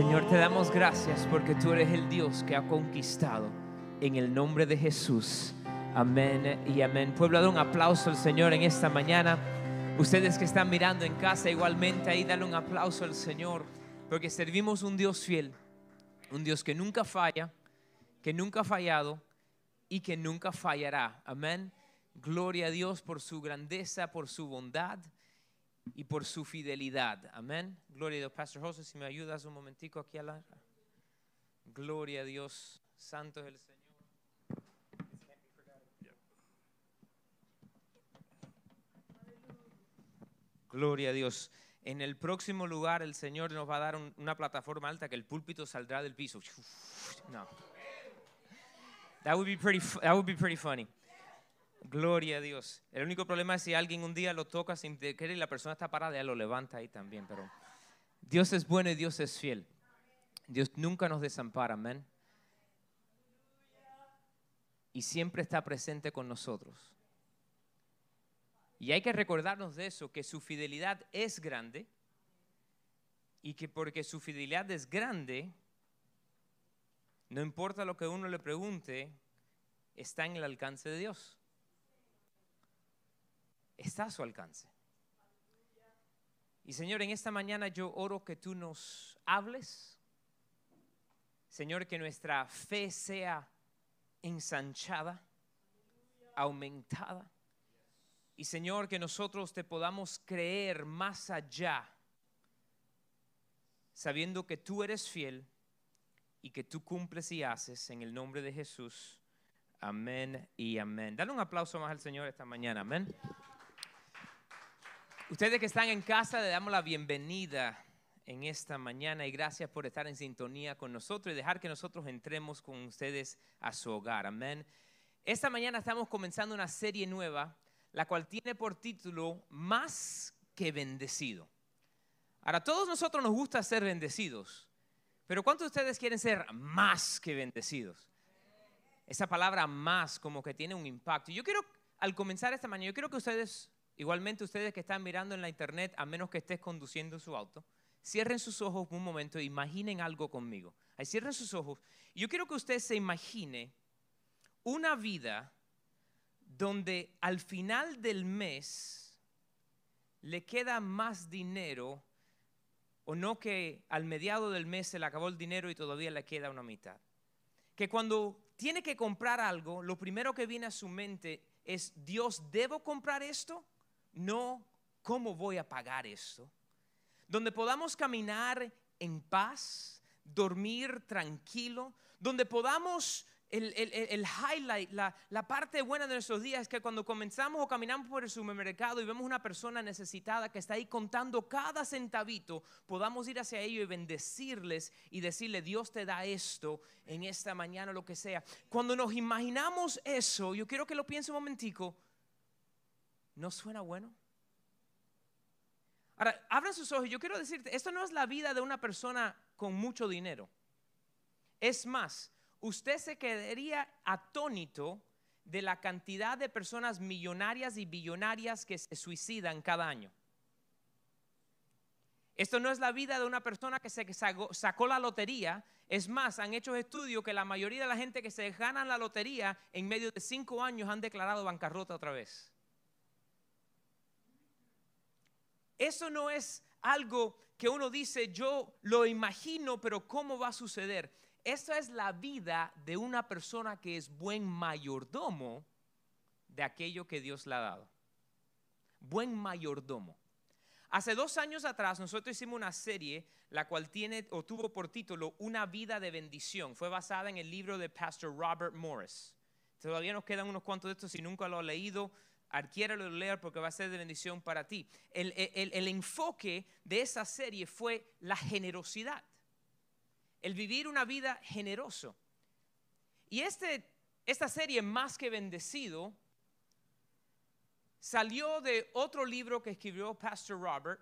Señor, te damos gracias porque tú eres el Dios que ha conquistado en el nombre de Jesús. Amén y amén. Pueblo, da un aplauso al Señor en esta mañana. Ustedes que están mirando en casa igualmente ahí, dale un aplauso al Señor porque servimos un Dios fiel, un Dios que nunca falla, que nunca ha fallado y que nunca fallará. Amén. Gloria a Dios por su grandeza, por su bondad y por su fidelidad. Amén. Gloria a Dios. Pastor José, si me ayudas un momentico aquí a la... Gloria a Dios. Santo es el Señor. Gloria a Dios. En el próximo lugar el Señor nos va a dar una plataforma alta que el púlpito saldrá del piso. No. That would be pretty, that would be pretty funny. Gloria a Dios. El único problema es si alguien un día lo toca sin querer y la persona está parada, ya lo levanta ahí también. Pero Dios es bueno y Dios es fiel. Dios nunca nos desampara, amén. Y siempre está presente con nosotros. Y hay que recordarnos de eso, que su fidelidad es grande y que porque su fidelidad es grande, no importa lo que uno le pregunte, está en el alcance de Dios. Está a su alcance. Y Señor, en esta mañana yo oro que tú nos hables. Señor, que nuestra fe sea ensanchada, aumentada. Y Señor, que nosotros te podamos creer más allá, sabiendo que tú eres fiel y que tú cumples y haces en el nombre de Jesús. Amén y amén. Dale un aplauso más al Señor esta mañana. Amén. Ustedes que están en casa, le damos la bienvenida en esta mañana y gracias por estar en sintonía con nosotros y dejar que nosotros entremos con ustedes a su hogar. Amén. Esta mañana estamos comenzando una serie nueva, la cual tiene por título Más que bendecido. Ahora, todos nosotros nos gusta ser bendecidos. Pero ¿cuántos de ustedes quieren ser más que bendecidos? Esa palabra más como que tiene un impacto. Yo quiero, al comenzar esta mañana, yo quiero que ustedes, igualmente ustedes que están mirando en la internet, a menos que estés conduciendo su auto, cierren sus ojos un momento e imaginen algo conmigo. Ahí cierren sus ojos. Yo quiero que usted se imagine una vida donde al final del mes le queda más dinero o no que al mediado del mes se le acabó el dinero y todavía le queda una mitad. Que cuando tiene que comprar algo, lo primero que viene a su mente es, Dios, ¿debo comprar esto? No, ¿cómo voy a pagar esto? Donde podamos caminar en paz, dormir tranquilo, donde podamos el, highlight, la, la, parte buena de nuestros días es que cuando comenzamos o caminamos por el supermercado y vemos una persona necesitada que está ahí contando cada centavito, podamos ir hacia ellos y bendecirles y decirle, Dios te da esto en esta mañana, lo que sea. Cuando nos imaginamos eso, yo quiero que lo piense un momentico, ¿no suena bueno? Ahora, abran sus ojos. Yo quiero decirte, esto no es la vida de una persona con mucho dinero. Es más, usted se quedaría atónito de la cantidad de personas millonarias y billonarias que se suicidan cada año. Esto no es la vida de una persona que se sacó, la lotería. Es más, han hecho estudios que la mayoría de la gente que se gana la lotería en medio de cinco años han declarado bancarrota otra vez. Eso no es algo que uno dice, yo lo imagino, pero ¿cómo va a suceder? Esa es la vida de una persona que es buen mayordomo de aquello que Dios le ha dado. Buen mayordomo. Hace dos años atrás nosotros hicimos una serie la cual tiene o tuvo por título Una vida de bendición. Fue basada en el libro de Pastor Robert Morris. Todavía nos quedan unos cuantos de estos. Si nunca lo ha leído, adquiéralo y leer porque va a ser de bendición para ti. El, el enfoque de esa serie fue la generosidad el vivir una vida generoso. Y este, esta serie, Más que Bendecido, salió de otro libro que escribió Pastor Robert,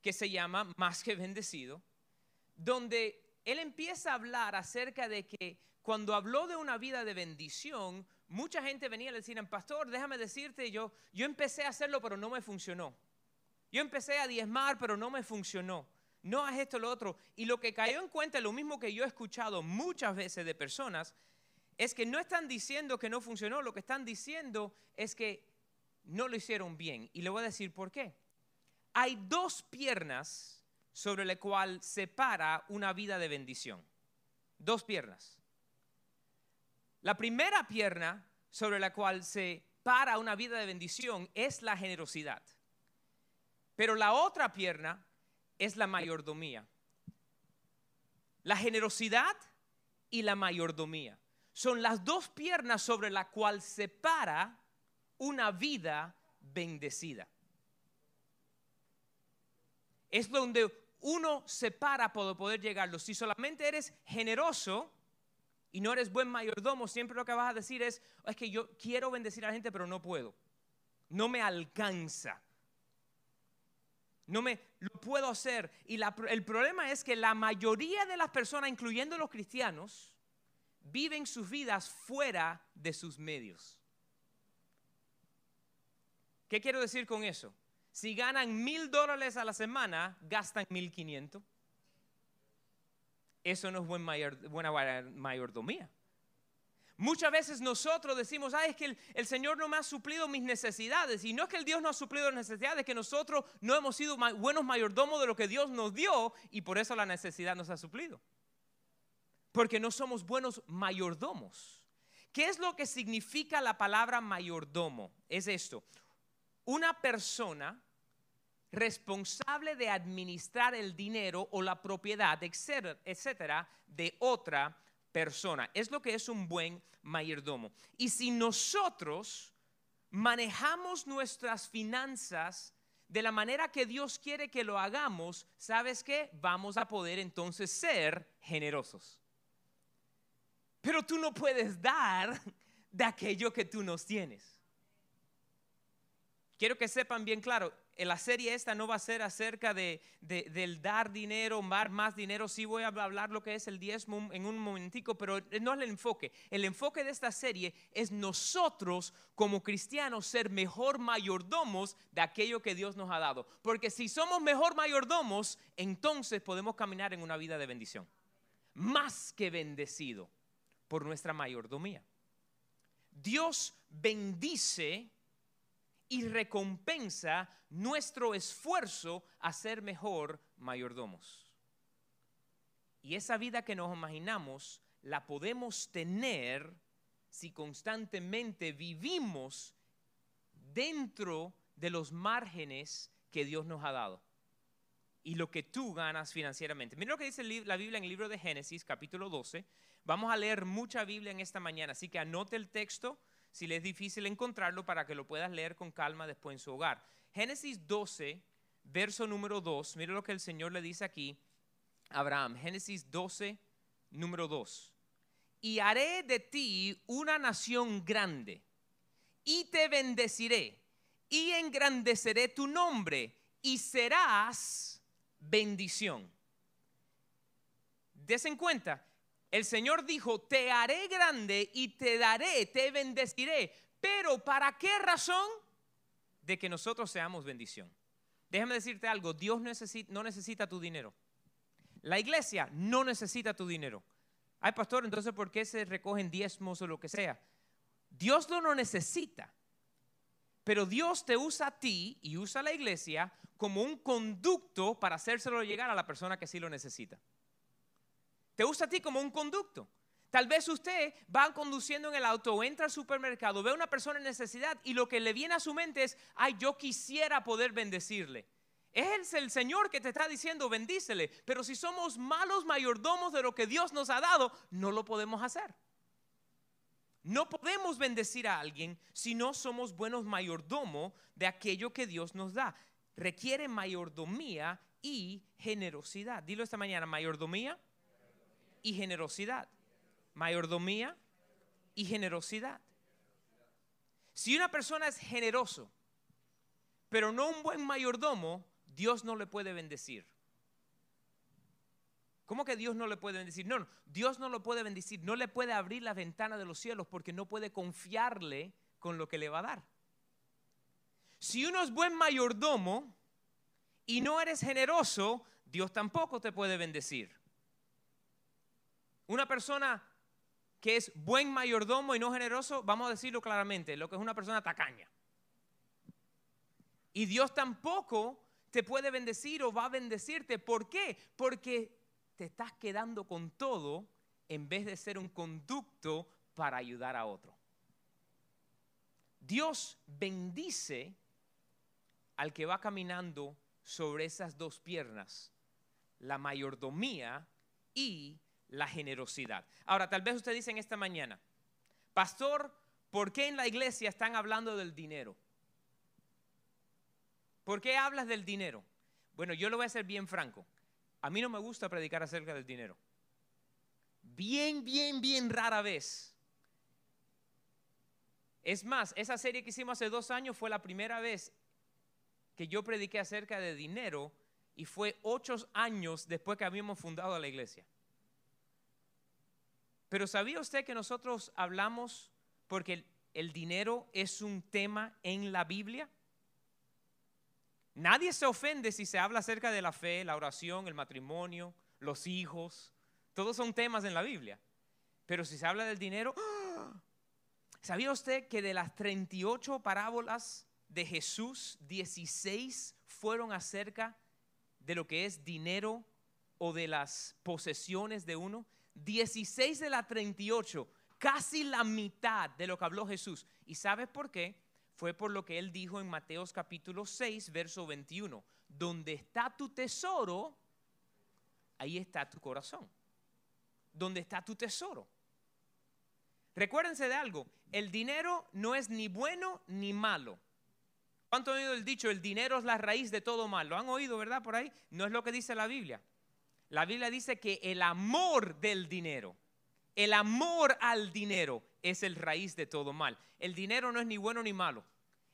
que se llama Más que Bendecido, donde él empieza a hablar acerca de que cuando habló de una vida de bendición, mucha gente venía y le decían, pastor, déjame decirte, yo, yo empecé a hacerlo, pero no me funcionó. Yo empecé a diezmar, pero no me funcionó. no haz esto, lo otro. Y lo que cayó en cuenta, lo mismo que yo he escuchado muchas veces de personas, es que no están diciendo que no funcionó, lo que están diciendo es que no lo hicieron bien. Y le voy a decir por qué. Hay dos piernas sobre las cuales se para una vida de bendición. Dos piernas. La primera pierna sobre la cual se para una vida de bendición es la generosidad. Pero la otra pierna es la mayordomía. La generosidad y la mayordomía son las dos piernas sobre las cuales se para una vida bendecida. Es donde uno se para para poder llegarlo. Si solamente eres generoso y no eres buen mayordomo, siempre lo que vas a decir es, es que yo quiero bendecir a la gente, pero no puedo. No me alcanza. No me lo puedo hacer. Y el problema es que la mayoría de las personas, incluyendo los cristianos, viven sus vidas fuera de sus medios. ¿Qué quiero decir con eso? Si ganan mil dólares a la semana, gastan mil quinientos. Eso no es buena mayordomía. Muchas veces nosotros decimos, ah, es que el, Señor no me ha suplido mis necesidades. Y no es que el Dios no ha suplido las necesidades, es que nosotros no hemos sido buenos mayordomos de lo que Dios nos dio y por eso la necesidad nos ha suplido. Porque no somos buenos mayordomos. ¿Qué es lo que significa la palabra mayordomo? Es esto. Una persona responsable de administrar el dinero o la propiedad, etcétera, de otra persona. Es lo que es un buen mayordomo. Y si nosotros manejamos nuestras finanzas de la manera que Dios quiere que lo hagamos, ¿sabes qué? Vamos a poder entonces ser generosos. Pero tú no puedes dar de aquello que tú nos tienes. Quiero que sepan bien claro, la serie esta no va a ser acerca de, del dar dinero, más, más dinero. Sí voy a hablar lo que es el diezmo en un momentico, pero no es el enfoque. El enfoque de esta serie es nosotros como cristianos ser mejor mayordomos de aquello que Dios nos ha dado. Porque si somos mejor mayordomos, entonces podemos caminar en una vida de bendición. Más que bendecido por nuestra mayordomía. Dios bendice y recompensa nuestro esfuerzo a ser mejor mayordomos. Y esa vida que nos imaginamos la podemos tener si constantemente vivimos dentro de los márgenes que Dios nos ha dado y lo que tú ganas financieramente. Mira lo que dice la Biblia en el libro de Génesis, capítulo 12. Vamos a leer mucha Biblia en esta mañana, así que anote el texto si le es difícil encontrarlo para que lo puedas leer con calma después en su hogar. Génesis 12, verso número 2, mire lo que el Señor le dice aquí a Abraham. Génesis 12, número 2. Y haré de ti una nación grande, y te bendeciré, y engrandeceré tu nombre, y serás bendición. Des en cuenta, el Señor dijo, te haré grande y te daré, te bendeciré. Pero ¿para qué razón? De que nosotros seamos bendición. Déjame decirte algo, Dios no necesita tu dinero. La iglesia no necesita tu dinero. Ay, pastor, entonces ¿por qué se recogen diezmos o lo que sea? Dios no lo necesita. Pero Dios te usa a ti y usa a la iglesia como un conducto para hacérselo llegar a la persona que sí lo necesita. Te usa a ti como un conducto. Tal vez usted va conduciendo en el auto entra al supermercado, ve a una persona en necesidad y lo que le viene a su mente es, ay, yo quisiera poder bendecirle. Es el Señor que te está diciendo, bendícele. Pero si somos malos mayordomos de lo que Dios nos ha dado, no lo podemos hacer. No podemos bendecir a alguien si no somos buenos mayordomos de aquello que Dios nos da. Requiere mayordomía y generosidad. Dilo esta mañana, mayordomía y generosidad. Mayordomía y generosidad. Si una persona es generoso, pero no un buen mayordomo, Dios no le puede bendecir. ¿Cómo que Dios no le puede bendecir? No, no, Dios no lo puede bendecir, no le puede abrir la ventana de los cielos porque no puede confiarle con lo que le va a dar. Si uno es buen mayordomo y no eres generoso, Dios tampoco te puede bendecir. Una persona que es buen mayordomo y no generoso, vamos a decirlo claramente, lo que es una persona tacaña. Y Dios tampoco te puede bendecir o va a bendecirte. ¿Por qué? Porque te estás quedando con todo en vez de ser un conducto para ayudar a otro. Dios bendice al que va caminando sobre esas dos piernas, la mayordomía y la generosidad. Ahora, tal vez usted dice en esta mañana, pastor, ¿por qué en la iglesia están hablando del dinero? ¿Por qué hablas del dinero? Bueno, yo lo voy a ser bien franco. A mí no me gusta predicar acerca del dinero. Bien, bien, bien rara vez. Es más, esa serie que hicimos hace dos años fue la primera vez que yo prediqué acerca de dinero y fue ocho años después que habíamos fundado la iglesia. Pero ¿sabía usted que nosotros hablamos porque el, dinero es un tema en la Biblia? Nadie se ofende si se habla acerca de la fe, la oración, el matrimonio, los hijos. Todos son temas en la Biblia. Pero si se habla del dinero, ¡ah! ¿sabía usted que de las 38 parábolas de Jesús, 16 fueron acerca de lo que es dinero o de las posesiones de uno? 16 de las 38, casi la mitad de lo que habló Jesús. ¿Y sabes por qué? Fue por lo que él dijo en Mateos capítulo 6, verso 21. Donde está tu tesoro, ahí está tu corazón. Donde está tu tesoro. Recuérdense de algo, el dinero no es ni bueno ni malo. ¿Cuánto han oído el dicho? El dinero es la raíz de todo mal. ¿Lo han oído, verdad? Por ahí. No es lo que dice la Biblia. La Biblia dice que el amor del dinero, el amor al dinero es el raíz de todo mal. El dinero no es ni bueno ni malo.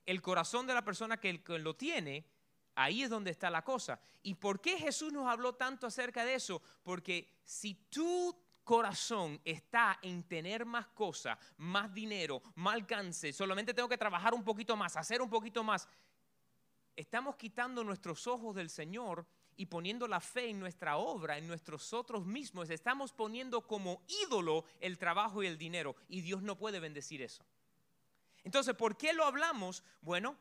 El corazón de la persona que lo tiene, ahí es donde está la cosa. ¿Y por qué Jesús nos habló tanto acerca de eso? Porque si tu corazón está en tener más cosas, más dinero, más alcance, solamente tengo que trabajar un poquito más, hacer un poquito más, estamos quitando nuestros ojos del Señor y poniendo la fe en nuestra obra, en nosotros mismos. Estamos poniendo como ídolo el trabajo y el dinero y Dios no puede bendecir eso. Entonces, ¿por qué lo hablamos? Bueno,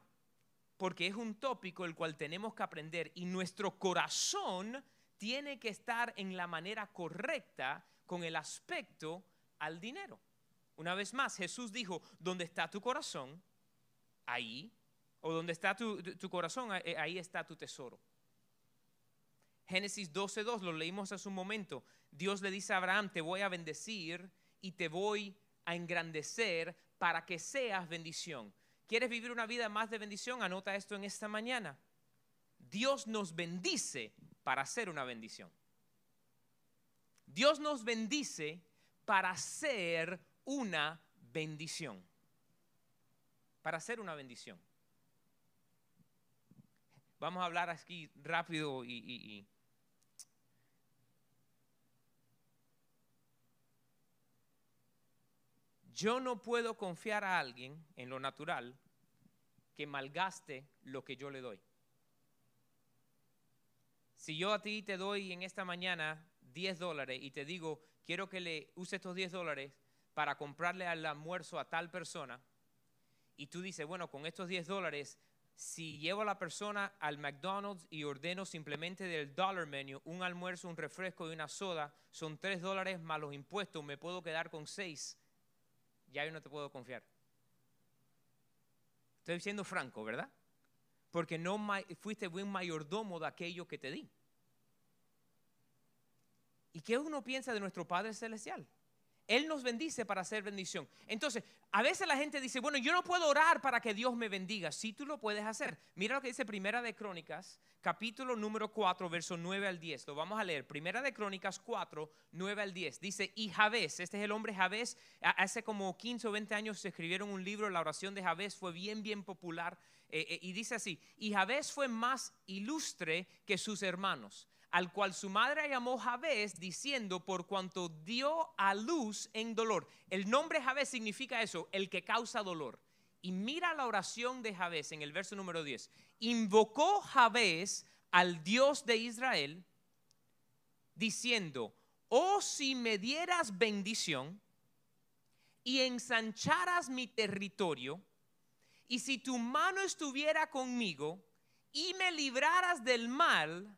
porque es un tópico el cual tenemos que aprender y nuestro corazón tiene que estar en la manera correcta con el aspecto al dinero. Una vez más, Jesús dijo, donde está tu corazón, ahí, o donde está tu, corazón, ahí está tu tesoro. Génesis 12.2, lo leímos hace un momento. Dios le dice a Abraham, te voy a bendecir y te voy a engrandecer para que seas bendición. ¿Quieres vivir una vida más de bendición? Anota esto en esta mañana. Dios nos bendice para ser una bendición. Dios nos bendice para ser una bendición. Para ser una bendición. Vamos a hablar aquí rápido y, yo no puedo confiar a alguien en lo natural que malgaste lo que yo le doy. Si yo a ti te doy en esta mañana 10 dólares y te digo, quiero que le use estos 10 dólares para comprarle al almuerzo a tal persona, y tú dices, bueno, con estos 10 dólares, si llevo a la persona al McDonald's y ordeno simplemente del dollar menu un almuerzo, un refresco y una soda, son 3 dólares más los impuestos, me puedo quedar con 6, ya yo no te puedo confiar. Estoy siendo franco, ¿verdad? Porque no fuiste buen mayordomo de aquello que te di. ¿Y qué uno piensa de nuestro Padre Celestial? Él nos bendice para hacer bendición. Entonces, a veces la gente dice, bueno, yo no puedo orar para que Dios me bendiga. Sí, tú lo puedes hacer. Mira lo que dice Primera de Crónicas, capítulo número 4, verso 9 al 10. Lo vamos a leer. Primera de Crónicas 4, 9 al 10. Dice, y Javés, este es el hombre Javés. Hace como 15 o 20 años se escribieron un libro, la oración de Javés fue bien, bien popular. Eh, eh, y dice así, y Javés fue más ilustre que sus hermanos al cual su madre llamó Javés, diciendo, por cuanto dio a luz en dolor. El nombre Javés significa eso, el que causa dolor. Y mira la oración de Javés en el verso número 10. Invocó Javés al Dios de Israel diciendo, oh si me dieras bendición y ensancharas mi territorio, y si tu mano estuviera conmigo y me libraras del mal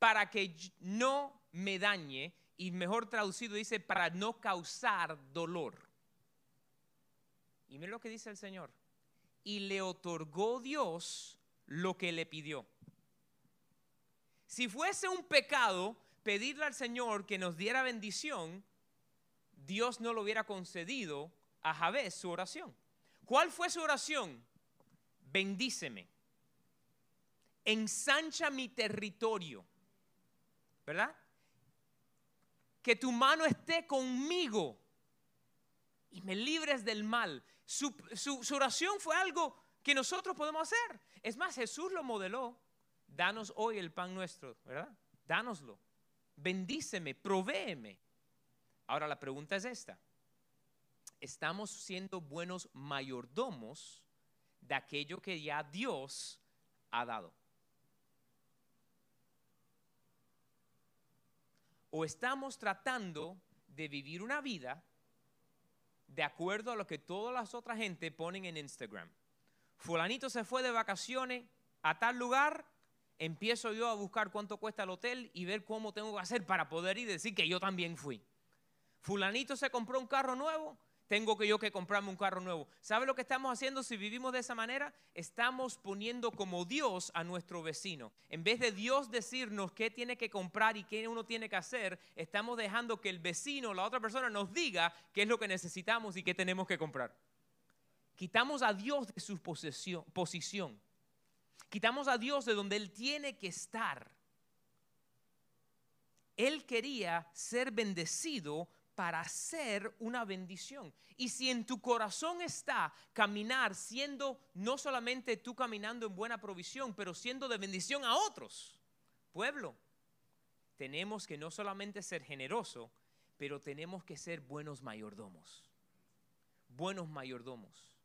para que no me dañe, y mejor traducido dice, para no causar dolor. Y mira lo que dice el Señor. Y le otorgó Dios lo que le pidió. Si fuese un pecado pedirle al Señor que nos diera bendición, Dios no lo hubiera concedido a Jabez su oración. ¿Cuál fue su oración? Bendíceme. Ensancha mi territorio. ¿Verdad? Que tu mano esté conmigo y me libres del mal. Su, oración fue algo que nosotros podemos hacer. Es más, Jesús lo modeló. Danos hoy el pan nuestro, ¿verdad? Dánoslo. Bendíceme, provéeme. Ahora la pregunta es esta. ¿Estamos siendo buenos mayordomos de aquello que ya Dios ha dado? ¿O estamos tratando de vivir una vida de acuerdo a lo que todas las otras gente ponen en Instagram? Fulanito se fue de vacaciones a tal lugar, empiezo yo a buscar cuánto cuesta el hotel y ver cómo tengo que hacer para poder ir y decir que yo también fui. Fulanito se compró un carro nuevo, tengo que yo que comprarme un carro nuevo. ¿Sabe lo que estamos haciendo si vivimos de esa manera? Estamos poniendo como Dios a nuestro vecino. En vez de Dios decirnos qué tiene que comprar y qué uno tiene que hacer, estamos dejando que el vecino, la otra persona, nos diga qué es lo que necesitamos y qué tenemos que comprar. Quitamos a Dios de su posición. Quitamos a Dios de donde Él tiene que estar. Él quería ser bendecido para ser una bendición. Y si en tu corazón está caminar siendo no solamente tú caminando en buena provisión, pero siendo de bendición a otros, pueblo, tenemos que no solamente ser generoso, pero tenemos que ser buenos mayordomos. Buenos mayordomos.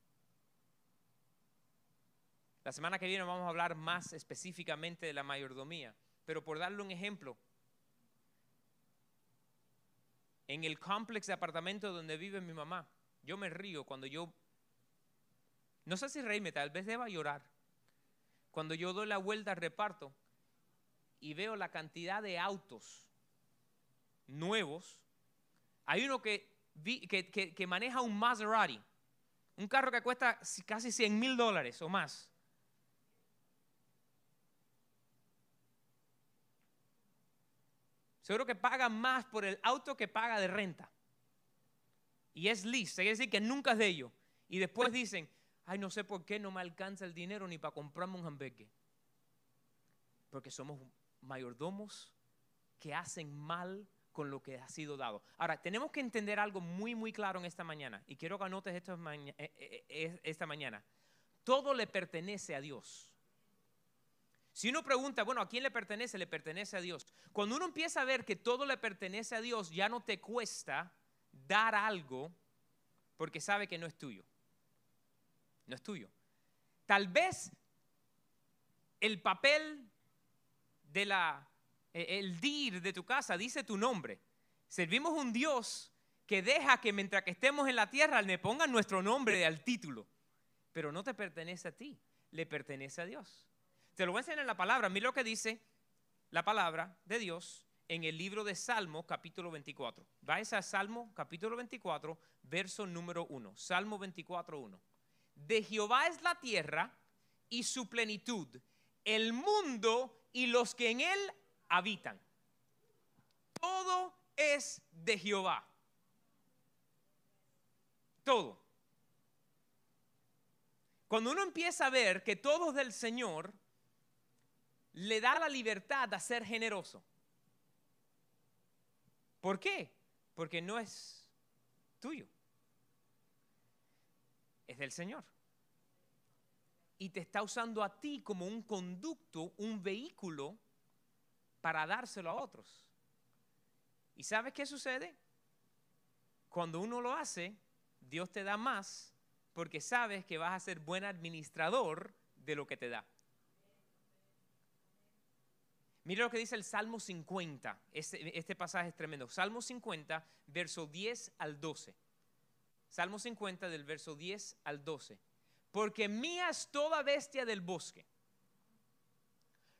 La semana que viene vamos a hablar más específicamente de la mayordomía, pero por darle un ejemplo, en el complex de apartamento donde vive mi mamá. Yo me río cuando yo, no sé si reírme, tal vez deba llorar. Cuando yo doy la vuelta al reparto y veo la cantidad de autos nuevos, hay uno que, que, que, maneja un Maserati, un carro que cuesta casi 100 mil dólares o más. Seguro que paga más por el auto que paga de renta. Y es lease, quiere decir que nunca es de ellos. Y después dicen, ay, no sé por qué no me alcanza el dinero ni para comprarme un hamburgues. Porque somos mayordomos que hacen mal con lo que ha sido dado. Ahora, tenemos que entender algo muy, muy claro en esta mañana. Y quiero que anotes esto eh, eh, eh, esta mañana. Todo le pertenece a Dios. Si uno pregunta, bueno, ¿a quién le pertenece? Le pertenece a Dios. Cuando uno empieza a ver que todo le pertenece a Dios, ya no te cuesta dar algo porque sabe que no es tuyo. No es tuyo. Tal vez el papel de la, e, el dir de tu casa dice tu nombre. Servimos un Dios que deja que mientras que estemos en la tierra le pongan nuestro nombre al título. Pero no te pertenece a ti, le pertenece a Dios. Te lo voy a enseñar en la palabra. Mira lo que dice la palabra de Dios en el libro de Salmo, capítulo 24. Vais a Salmo, capítulo 24, verso número 1. Salmo 24, 1. De Jehová es la tierra y su plenitud, el mundo y los que en él habitan. Todo es de Jehová. Todo. Cuando uno empieza a ver que todo es del Señor, le da la libertad a ser generoso. ¿Por qué? Porque no es tuyo. Es del Señor. Y te está usando a ti como un conducto, un vehículo para dárselo a otros. ¿Y sabes qué sucede? Cuando uno lo hace, Dios te da más porque sabes que vas a ser buen administrador de lo que te da. Mire lo que dice el Salmo 50. Este, este pasaje es tremendo. Salmo 50, verso 10 al 12. Salmo 50 del verso 10 al 12. Porque mía es toda bestia del bosque,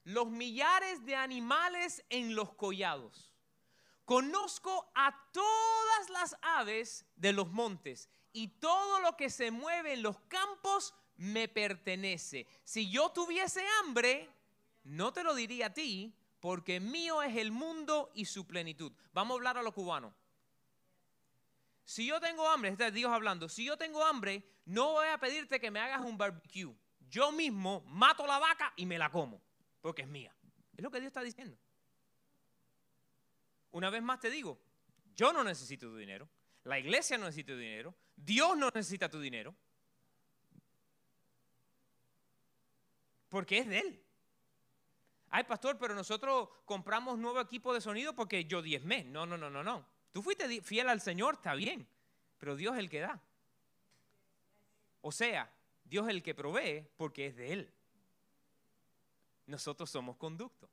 los millares de animales en los collados. Conozco a todas las aves de los montes y todo lo que se mueve en los campos me pertenece. Si yo tuviese hambre, no te lo diría a ti, porque mío es el mundo y su plenitud. Vamos a hablar a los cubanos. Si yo tengo hambre, este es Dios hablando, si yo tengo hambre, no voy a pedirte que me hagas un barbecue. Yo mismo mato la vaca y me la como, porque es mía. Es lo que Dios está diciendo. Una vez más te digo, yo no necesito tu dinero, la iglesia no necesita tu dinero, Dios no necesita tu dinero, porque es de Él. Ay, pastor, pero nosotros compramos nuevo equipo de sonido porque yo diezmé. No, no, no, no, no. Tú fuiste fiel al Señor, está bien, pero Dios es el que da. O sea, Dios es el que provee porque es de Él. Nosotros somos conducto.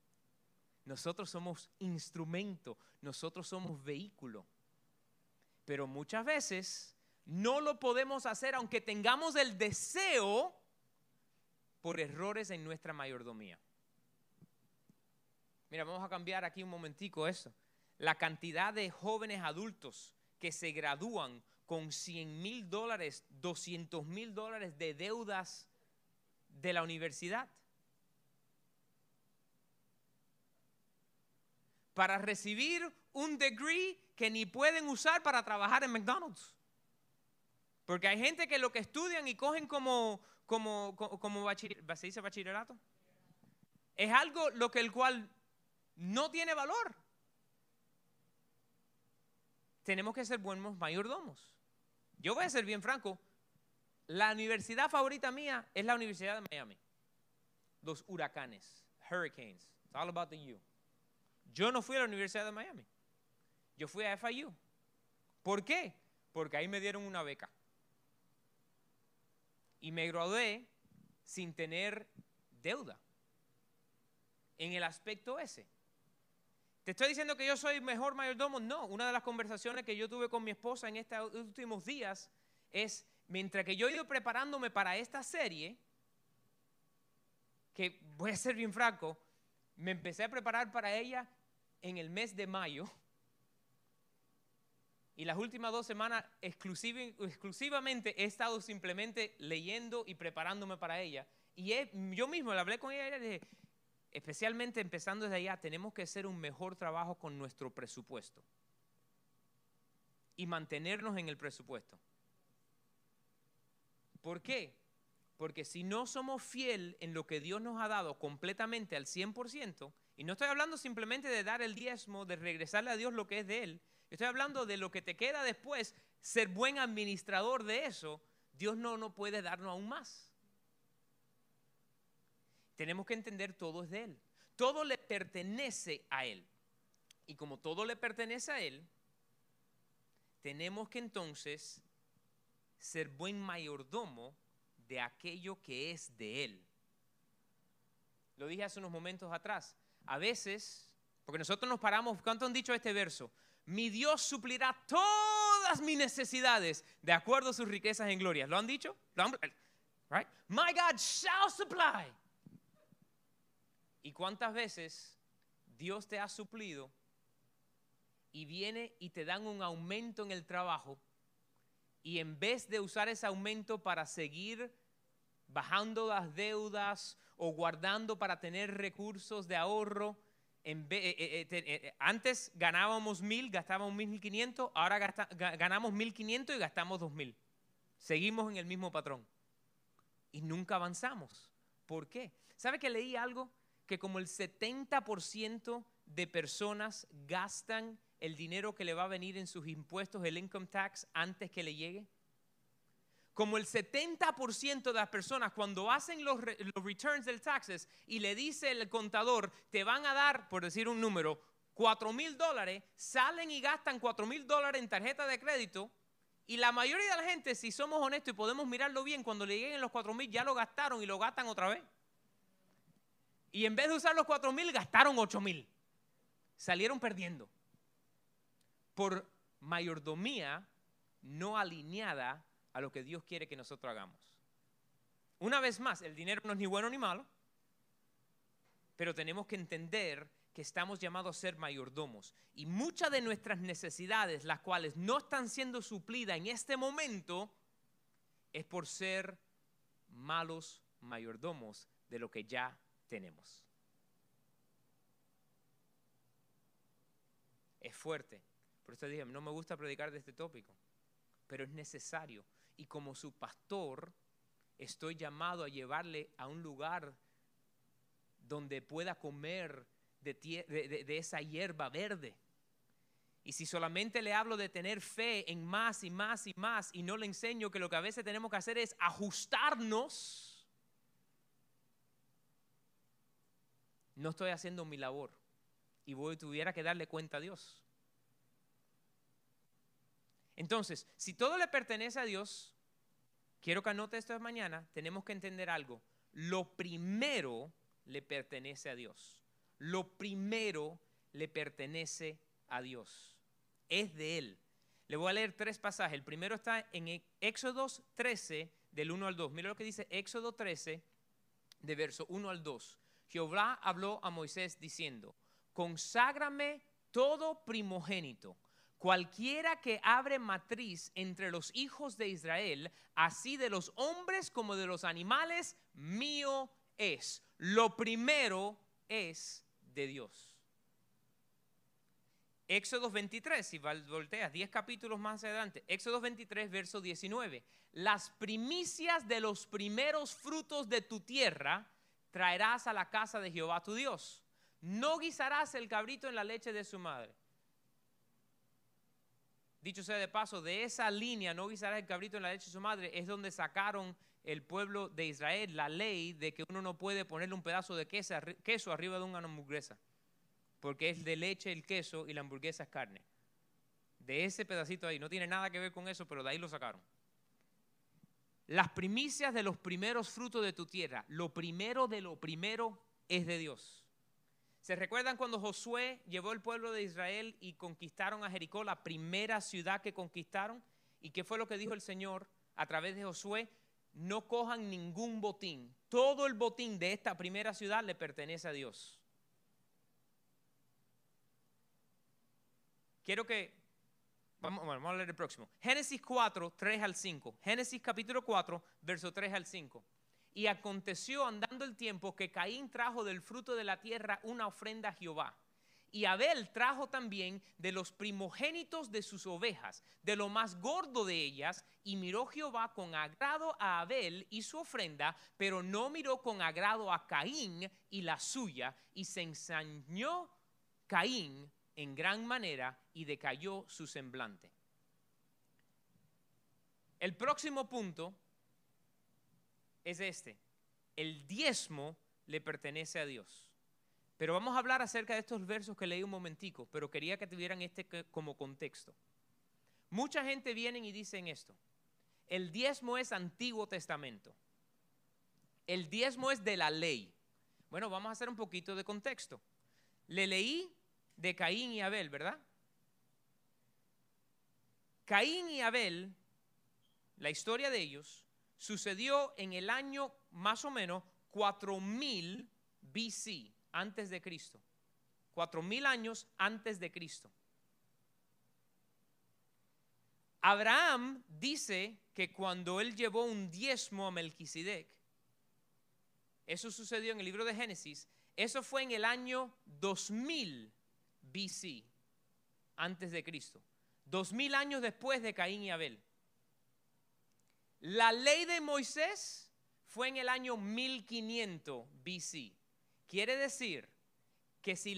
Nosotros somos instrumento. Nosotros somos vehículo. Pero muchas veces no lo podemos hacer aunque tengamos el deseo por errores en nuestra mayordomía. Mira, vamos a cambiar aquí un momentico eso la cantidad de jóvenes adultos que se gradúan con 100 mil dólares, 200 mil dólares de deudas de la universidad. Para recibir un degree que ni pueden usar para trabajar en McDonald's. Porque hay gente que lo que estudian y cogen como, como, como, bachillerato. Es algo lo que el cual no tiene valor tenemos que ser buenos mayordomos. Yo voy a ser bien franco. La universidad favorita mía es la Universidad de Miami. Los huracanes, hurricanes. It's all about the U. Yo no fui a la Universidad de Miami. Yo fui a FIU. ¿Por qué? Porque ahí me dieron una beca. Y me gradué sin tener deuda. En el aspecto ese. ¿Te estoy diciendo que yo soy mejor mayordomo? No, una de las conversaciones que yo tuve con mi esposa en estos últimos días es, mientras que yo he ido preparándome para esta serie, que voy a ser bien franco, me empecé a preparar para ella en el mes de mayo y las últimas dos semanas exclusivamente he estado simplemente leyendo y preparándome para ella. Y yo mismo le hablé con ella y le dije, especialmente empezando desde allá, tenemos que hacer un mejor trabajo con nuestro presupuesto y mantenernos en el presupuesto. ¿Por qué? Porque si no somos fiel en lo que Dios nos ha dado completamente al 100%, y no estoy hablando simplemente de dar el diezmo, de regresarle a Dios lo que es de Él, estoy hablando de lo que te queda después, ser buen administrador de eso, Dios no, no puede darnos aún más tenemos que entender todo es de Él. Todo le pertenece a Él. Y como todo le pertenece a Él, tenemos que entonces ser buen mayordomo de aquello que es de Él. Lo dije hace unos momentos atrás. A veces, porque nosotros nos paramos, ¿cuánto han dicho este verso? Mi Dios suplirá todas mis necesidades de acuerdo a sus riquezas en gloria. ¿Lo han dicho? Right? My God shall supply ¿Y cuántas veces Dios te ha suplido y viene y te dan un aumento en el trabajo y en vez de usar ese aumento para seguir bajando las deudas o guardando para tener recursos de ahorro, en eh, eh, eh, antes ganábamos mil, gastábamos mil quinientos, ahora ganamos mil quinientos y gastamos dos mil. Seguimos en el mismo patrón y nunca avanzamos. ¿Por qué? ¿Sabe que leí algo? Que como el 70% de personas gastan el dinero que le va a venir en sus impuestos, el income tax, antes que le llegue? Como el 70% de las personas cuando hacen los, returns del taxes y le dice el contador, te van a dar, por decir un número, 4 mil dólares, salen y gastan 4 mil dólares en tarjeta de crédito y la mayoría de la gente, si somos honestos y podemos mirarlo bien, cuando le lleguen los 4 mil ya lo gastaron y lo gastan otra vez. Y en vez de usar los cuatro mil, gastaron ocho mil. Salieron perdiendo. Por mayordomía no alineada a lo que Dios quiere que nosotros hagamos. Una vez más, el dinero no es ni bueno ni malo, pero tenemos que entender que estamos llamados a ser mayordomos. Y muchas de nuestras necesidades, las cuales no están siendo suplidas en este momento, es por ser malos mayordomos de lo que ya tenemos. Es fuerte. Por eso dije, no me gusta predicar de este tópico, pero es necesario. Y como su pastor, estoy llamado a llevarle a un lugar donde pueda comer de, esa hierba verde. Y si solamente le hablo de tener fe en más y más y más y no le enseño que lo que a veces tenemos que hacer es ajustarnos, no estoy haciendo mi labor y voy, tuviera que darle cuenta a Dios. Entonces, si todo le pertenece a Dios, quiero que anote esto de mañana, tenemos que entender algo. Lo primero le pertenece a Dios lo primero le pertenece a Dios. Es de Él. Le voy a leer tres pasajes. El primero está en Éxodo 13, del 1 al 2. Mira lo que dice Éxodo 13, de verso 1 al 2. Jehová habló a Moisés diciendo, conságrame todo primogénito, cualquiera que abre matriz entre los hijos de Israel, así de los hombres como de los animales, mío es. Lo primero es de Dios. Éxodo 23, si volteas 10 capítulos más adelante, Éxodo 23, verso 19. Las primicias de los primeros frutos de tu tierra traerás a la casa de Jehová tu Dios. No guisarás el cabrito en la leche de su madre. Dicho sea de paso, de esa línea, no guisarás el cabrito en la leche de su madre, es donde sacaron el pueblo de Israel la ley de que uno no puede ponerle un pedazo de queso, arriba de una hamburguesa, porque es de leche el queso y la hamburguesa es carne. De ese pedacito ahí, no tiene nada que ver con eso, pero de ahí lo sacaron. Las primicias de los primeros frutos de tu tierra, lo primero de lo primero es de Dios. ¿Se recuerdan cuando Josué llevó el pueblo de Israel y conquistaron a Jericó, la primera ciudad que conquistaron? ¿Y qué fue lo que dijo el Señor a través de Josué? no cojan ningún botín. Todo el botín de esta primera ciudad le pertenece a Dios. Quiero que, vamos, vamos a leer el próximo. Génesis 4, 3 al 5. Génesis capítulo 4, verso 3 al 5. Y aconteció andando el tiempo que Caín trajo del fruto de la tierra una ofrenda a Jehová. Y Abel trajo también de los primogénitos de sus ovejas, de lo más gordo de ellas, y miró Jehová con agrado a Abel y su ofrenda, pero no miró con agrado a Caín y la suya, y se ensañó Caín en gran manera y decayó su semblante. El próximo punto es este. El diezmo le pertenece a Dios. Pero vamos a hablar acerca de estos versos que leí un momentico, pero quería que tuvieran este como contexto. Mucha gente viene y dicen esto. El diezmo es Antiguo Testamento. El diezmo es de la ley. Bueno, vamos a hacer un poquito de contexto. Le leí de Caín y Abel, ¿verdad? Caín y Abel, la historia de ellos, sucedió en el año más o menos 4000 BC antes de Cristo. Cuatro mil años antes de Cristo. Abraham dice que cuando él llevó un diezmo a Melquisedec, eso sucedió en el libro de Génesis, eso fue en el año 2000 BC, antes de Cristo. Dos mil años después de Caín y Abel. La ley de Moisés fue en el año 1500 BC. Quiere decir que si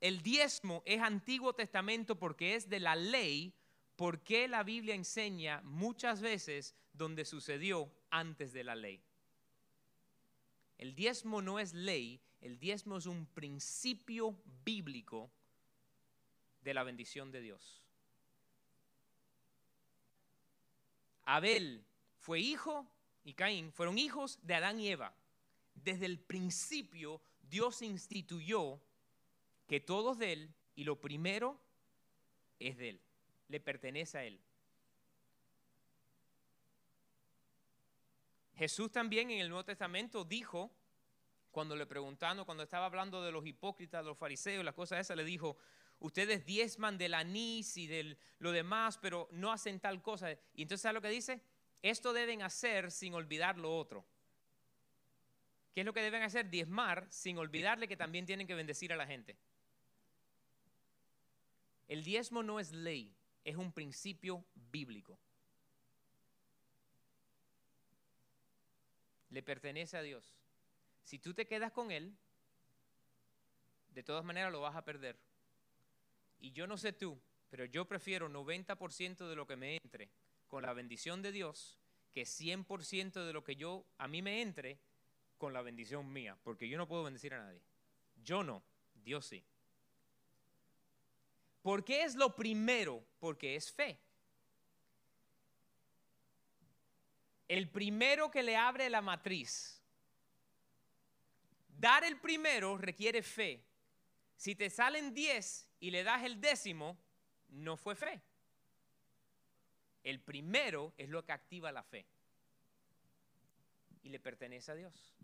el diezmo es Antiguo Testamento porque es de la ley, ¿por qué la Biblia enseña muchas veces donde sucedió antes de la ley? El diezmo no es ley, el diezmo es un principio bíblico de la bendición de Dios. Abel fue hijo y Caín fueron hijos de Adán y Eva. Desde el principio Dios instituyó que todo es de Él y lo primero es de Él, le pertenece a Él. Jesús también en el Nuevo Testamento dijo, cuando le preguntaron, cuando estaba hablando de los hipócritas, de los fariseos, las cosas esas, le dijo, ustedes diezman del anís y de lo demás, pero no hacen tal cosa. Y entonces, ¿sabe lo que dice? Esto deben hacer sin olvidar lo otro. ¿Qué es lo que deben hacer? Diezmar sin olvidarle que también tienen que bendecir a la gente. El diezmo no es ley, es un principio bíblico. Le pertenece a Dios. Si tú te quedas con Él, de todas maneras lo vas a perder. Y yo no sé tú, pero yo prefiero 90% de lo que me entre con la bendición de Dios que 100% de lo que yo a mí me entre con la bendición mía, porque yo no puedo bendecir a nadie. Yo no, Dios sí. ¿Por qué es lo primero? Porque es fe. El primero que le abre la matriz. Dar el primero requiere fe. Si te salen 10 y le das el décimo, no fue fe. El primero es lo que activa la fe. Y le pertenece a Dios.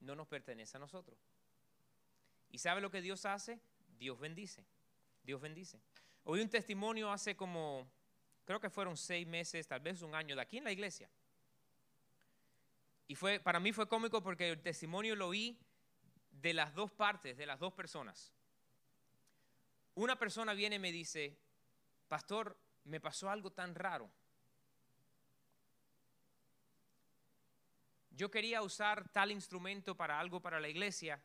No nos pertenece a nosotros. ¿Y sabe lo que Dios hace? Dios bendice. Dios bendice. Oí un testimonio hace como, creo que fueron seis meses, tal vez un año, de aquí en la iglesia. Y fue, para mí fue cómico porque el testimonio lo oí de las dos partes, de las dos personas. Una persona viene y me dice, pastor, me pasó algo tan raro. Yo quería usar tal instrumento para algo para la iglesia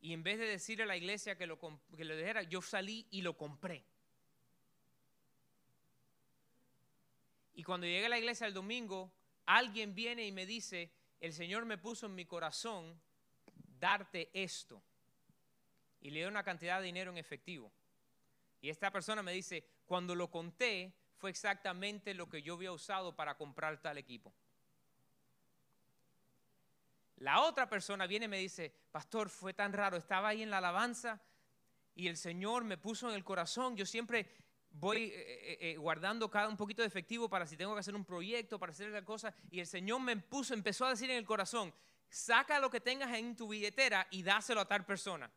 y en vez de decirle a la iglesia que lo, que lo dijera, yo salí y lo compré. Y cuando llegué a la iglesia el domingo, alguien viene y me dice, el Señor me puso en mi corazón darte esto y le dio una cantidad de dinero en efectivo. Y esta persona me dice, cuando lo conté, fue exactamente lo que yo había usado para comprar tal equipo. La otra persona viene y me dice, pastor, fue tan raro, estaba ahí en la alabanza y el Señor me puso en el corazón, yo siempre voy eh, eh, eh, guardando cada un poquito de efectivo para si tengo que hacer un proyecto, para hacer otra cosa, y el Señor me puso, empezó a decir en el corazón, saca lo que tengas en tu billetera y dáselo a tal persona.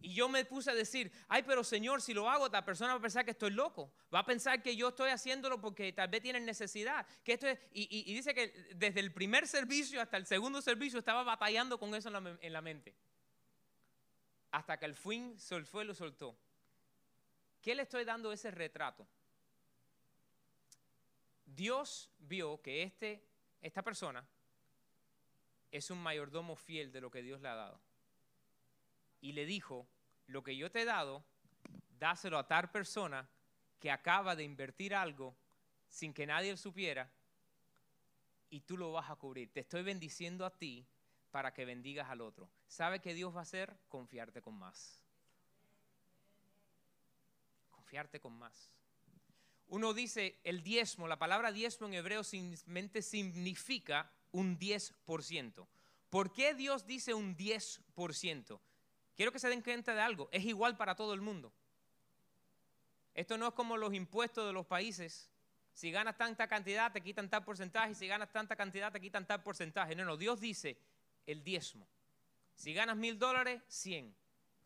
Y yo me puse a decir, ay, pero Señor, si lo hago, esta persona va a pensar que estoy loco. Va a pensar que yo estoy haciéndolo porque tal vez tienen necesidad. Que esto y, dice que desde el primer servicio hasta el segundo servicio estaba batallando con eso en la, mente. Hasta que al fin fue y lo soltó. ¿Qué le estoy dando ese retrato? Dios vio que este, esta persona es un mayordomo fiel de lo que Dios le ha dado y le dijo, lo que yo te he dado, dáselo a tal persona que acaba de invertir algo sin que nadie lo supiera y tú lo vas a cubrir. Te estoy bendiciendo a ti para que bendigas al otro. ¿Sabe qué Dios va a hacer? Confiarte con más. Confiarte con más. Uno dice el diezmo, la palabra diezmo en hebreo simplemente significa un 10%. ¿Por qué Dios dice un 10%? Quiero que se den cuenta de algo, es igual para todo el mundo. Esto no es como los impuestos de los países. Si ganas tanta cantidad, te quitan tal porcentaje, si ganas tanta cantidad, te quitan tal porcentaje. No, no, Dios dice el diezmo. Si ganas mil dólares, cien.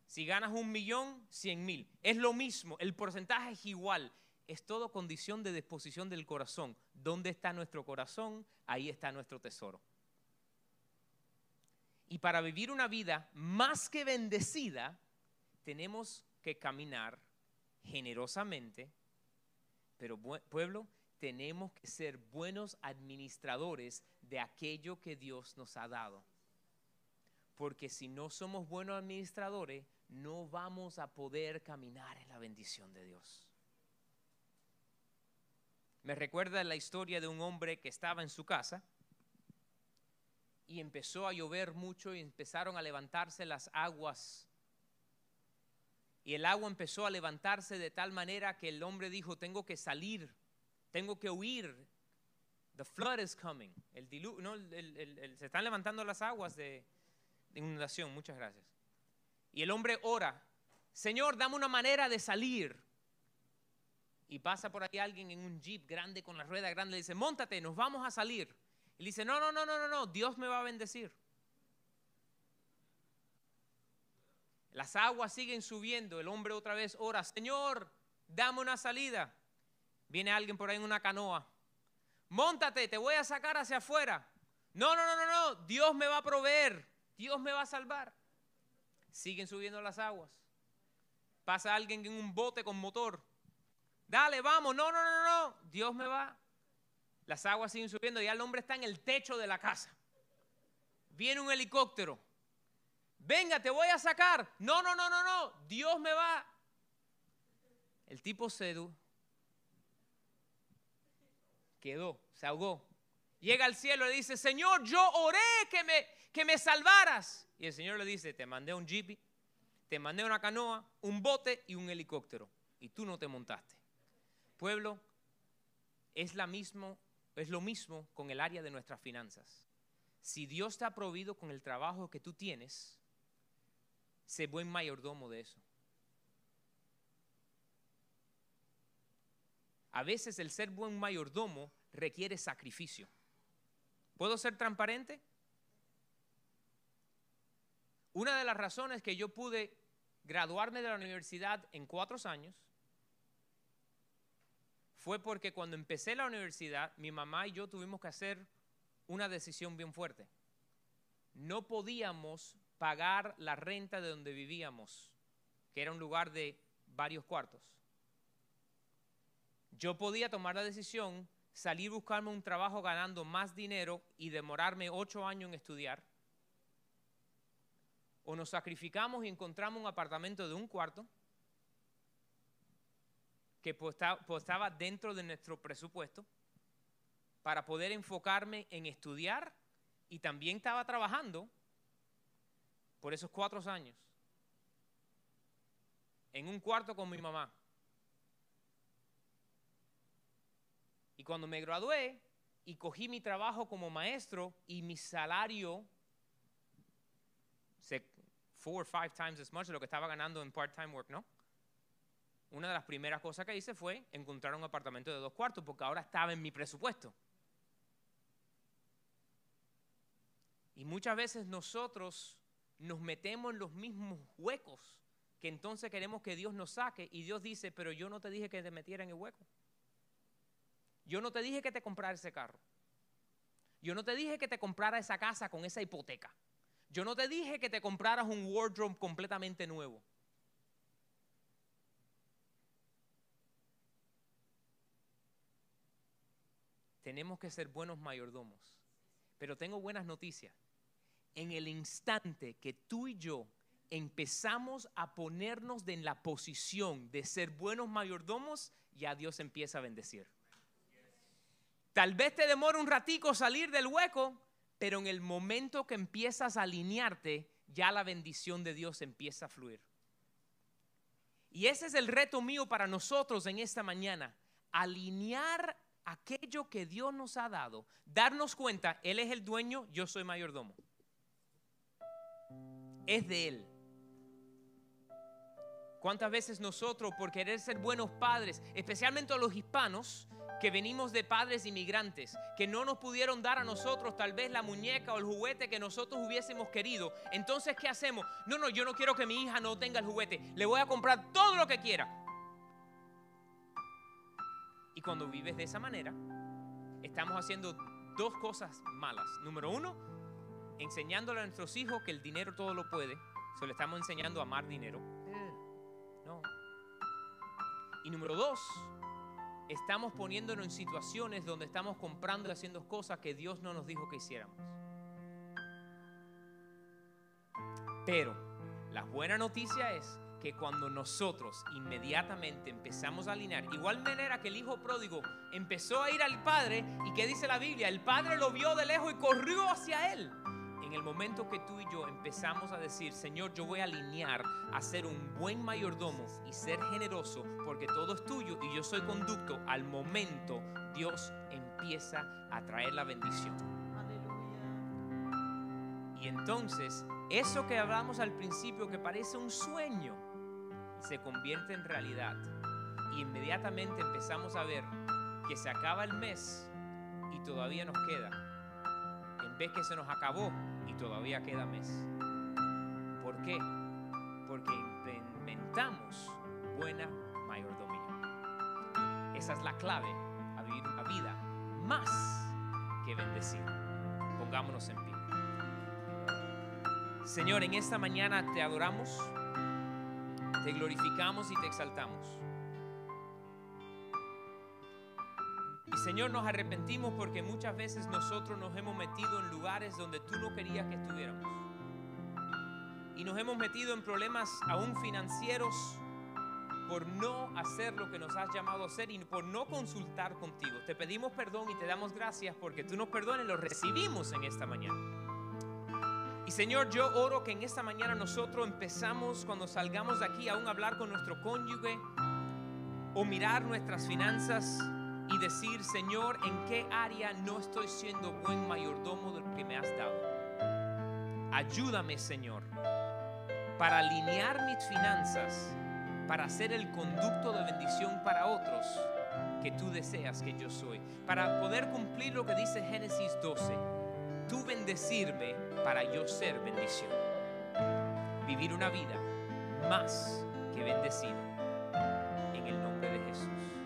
Si ganas un millón, cien mil. Es lo mismo, el porcentaje es igual. Es todo condición de disposición del corazón. ¿Dónde está nuestro corazón? Ahí está nuestro tesoro. Y para vivir una vida más que bendecida, tenemos que caminar generosamente, pero pueblo, tenemos que ser buenos administradores de aquello que Dios nos ha dado. Porque si no somos buenos administradores, no vamos a poder caminar en la bendición de Dios. Me recuerda la historia de un hombre que estaba en su casa y empezó a llover mucho y empezaron a levantarse las aguas. Y el agua empezó a levantarse de tal manera que el hombre dijo, tengo que salir, tengo que huir. The flood is coming. El se están levantando las aguas de, inundación, muchas gracias. Y el hombre ora, Señor, dame una manera de salir. Y pasa por ahí alguien en un jeep grande con la rueda grande, le dice, montate, nos vamos a salir. Y le dice, no, no, no, no, no, no, Dios me va a bendecir. Las aguas siguen subiendo, el hombre otra vez ora, Señor, dame una salida. Viene alguien por ahí en una canoa. Móntate, te voy a sacar hacia afuera. No, no, no, no, no, Dios me va a proveer, Dios me va a salvar. Siguen subiendo las aguas. Pasa alguien en un bote con motor. Dale, vamos, no, no, no, no, Dios me va. Las aguas siguen subiendo, ya el hombre está en el techo de la casa. Viene un helicóptero. Venga, te voy a sacar. No, no, no, no, no, Dios me va. El tipo sedu quedó, se ahogó. Llega al cielo y dice, Señor, yo oré que me, que me salvaras. Y el Señor le dice, te mandé un jeep, te mandé una canoa, un bote y un helicóptero. Y tú no te montaste. Pueblo, es, lo mismo con el área de nuestras finanzas. Si Dios te ha provido con el trabajo que tú tienes, sé buen mayordomo de eso. A veces el ser buen mayordomo requiere sacrificio. ¿Puedo ser transparente? Una de las razones que yo pude graduarme de la universidad en cuatro años fue porque cuando empecé la universidad, mi mamá y yo tuvimos que hacer una decisión bien fuerte. No podíamos pagar la renta de donde vivíamos, que era un lugar de varios cuartos yo podía tomar la decisión, salir buscarme un trabajo ganando más dinero y demorarme ocho años en estudiar. O nos sacrificamos y encontramos un apartamento de un cuarto que estaba dentro de nuestro presupuesto para poder enfocarme en estudiar y también estaba trabajando por esos cuatro años en un cuarto con mi mamá. Y cuando me gradué y cogí mi trabajo como maestro y mi salario, four or five times as much de lo que estaba ganando en part-time work, ¿no? Una de las primeras cosas que hice fue encontrar un apartamento de dos cuartos porque ahora estaba en mi presupuesto. Y muchas veces nosotros nos metemos en los mismos huecos que entonces queremos que Dios nos saque y Dios dice, pero yo no te dije que te metiera en el hueco. Yo no te dije que te comprara ese carro. Yo no te dije que te comprara esa casa con esa hipoteca. Yo no te dije que te compraras un wardrobe completamente nuevo. Tenemos que ser buenos mayordomos. Pero tengo buenas noticias. En el instante que tú y yo empezamos a ponernos en la posición de ser buenos mayordomos, ya Dios empieza a bendecir. Tal vez te demore un ratico salir del hueco, pero en el momento que empiezas a alinearte, ya la bendición de Dios empieza a fluir. Y ese es el reto mío para nosotros en esta mañana, alinear aquello que Dios nos ha dado, darnos cuenta, Él es el dueño, yo soy mayordomo. Es de Él. ¿Cuántas veces nosotros, por querer ser buenos padres, especialmente a los hispanos, que venimos de padres inmigrantes, que no nos pudieron dar a nosotros tal vez la muñeca o el juguete que nosotros hubiésemos querido. Entonces, ¿qué hacemos? No, no, yo no quiero que mi hija no tenga el juguete. Le voy a comprar todo lo que quiera. Y cuando vives de esa manera, estamos haciendo dos cosas malas. Número uno, enseñándole a nuestros hijos que el dinero todo lo puede. Se le estamos enseñando a amar dinero. No. Y número dos, estamos poniéndonos en situaciones donde estamos comprando y haciendo cosas que Dios no nos dijo que hiciéramos. Pero la buena noticia es que cuando nosotros inmediatamente empezamos a alinear, igual manera que el hijo pródigo empezó a ir al padre, y que dice la Biblia, el padre lo vio de lejos y corrió hacia él. En el momento que tú y yo empezamos a decir, Señor, yo voy a alinear a ser un buen mayordomo y ser generoso porque todo es tuyo y yo soy conducto, al momento Dios empieza a traer la bendición. Y entonces, eso que hablamos al principio que parece un sueño, se convierte en realidad. Y inmediatamente empezamos a ver que se acaba el mes y todavía nos queda. En vez que se nos acabó y todavía queda mes. ¿Por qué? Porque implementamos buena mayordomía. Esa es la clave a vivir una vida más que bendecida. Pongámonos en pie. Señor, en esta mañana te adoramos, te glorificamos y te exaltamos. Y Señor, nos arrepentimos porque muchas veces nosotros nos hemos metido en lugares donde tú no querías que estuviéramos. Y nos hemos metido en problemas aún financieros por no hacer lo que nos has llamado a hacer y por no consultar contigo. Te pedimos perdón y te damos gracias porque tú nos perdones, lo recibimos en esta mañana. Y Señor, yo oro que en esta mañana nosotros empezamos cuando salgamos de aquí aún a hablar con nuestro cónyuge o mirar nuestras finanzas y decir, Señor, ¿en qué área no estoy siendo buen mayordomo de lo que me has dado? Ayúdame, Señor, para alinear mis finanzas, para ser el conducto de bendición para otros que tú deseas que yo soy, para poder cumplir lo que dice Génesis 12, tú bendecirme para yo ser bendición, vivir una vida más que bendecida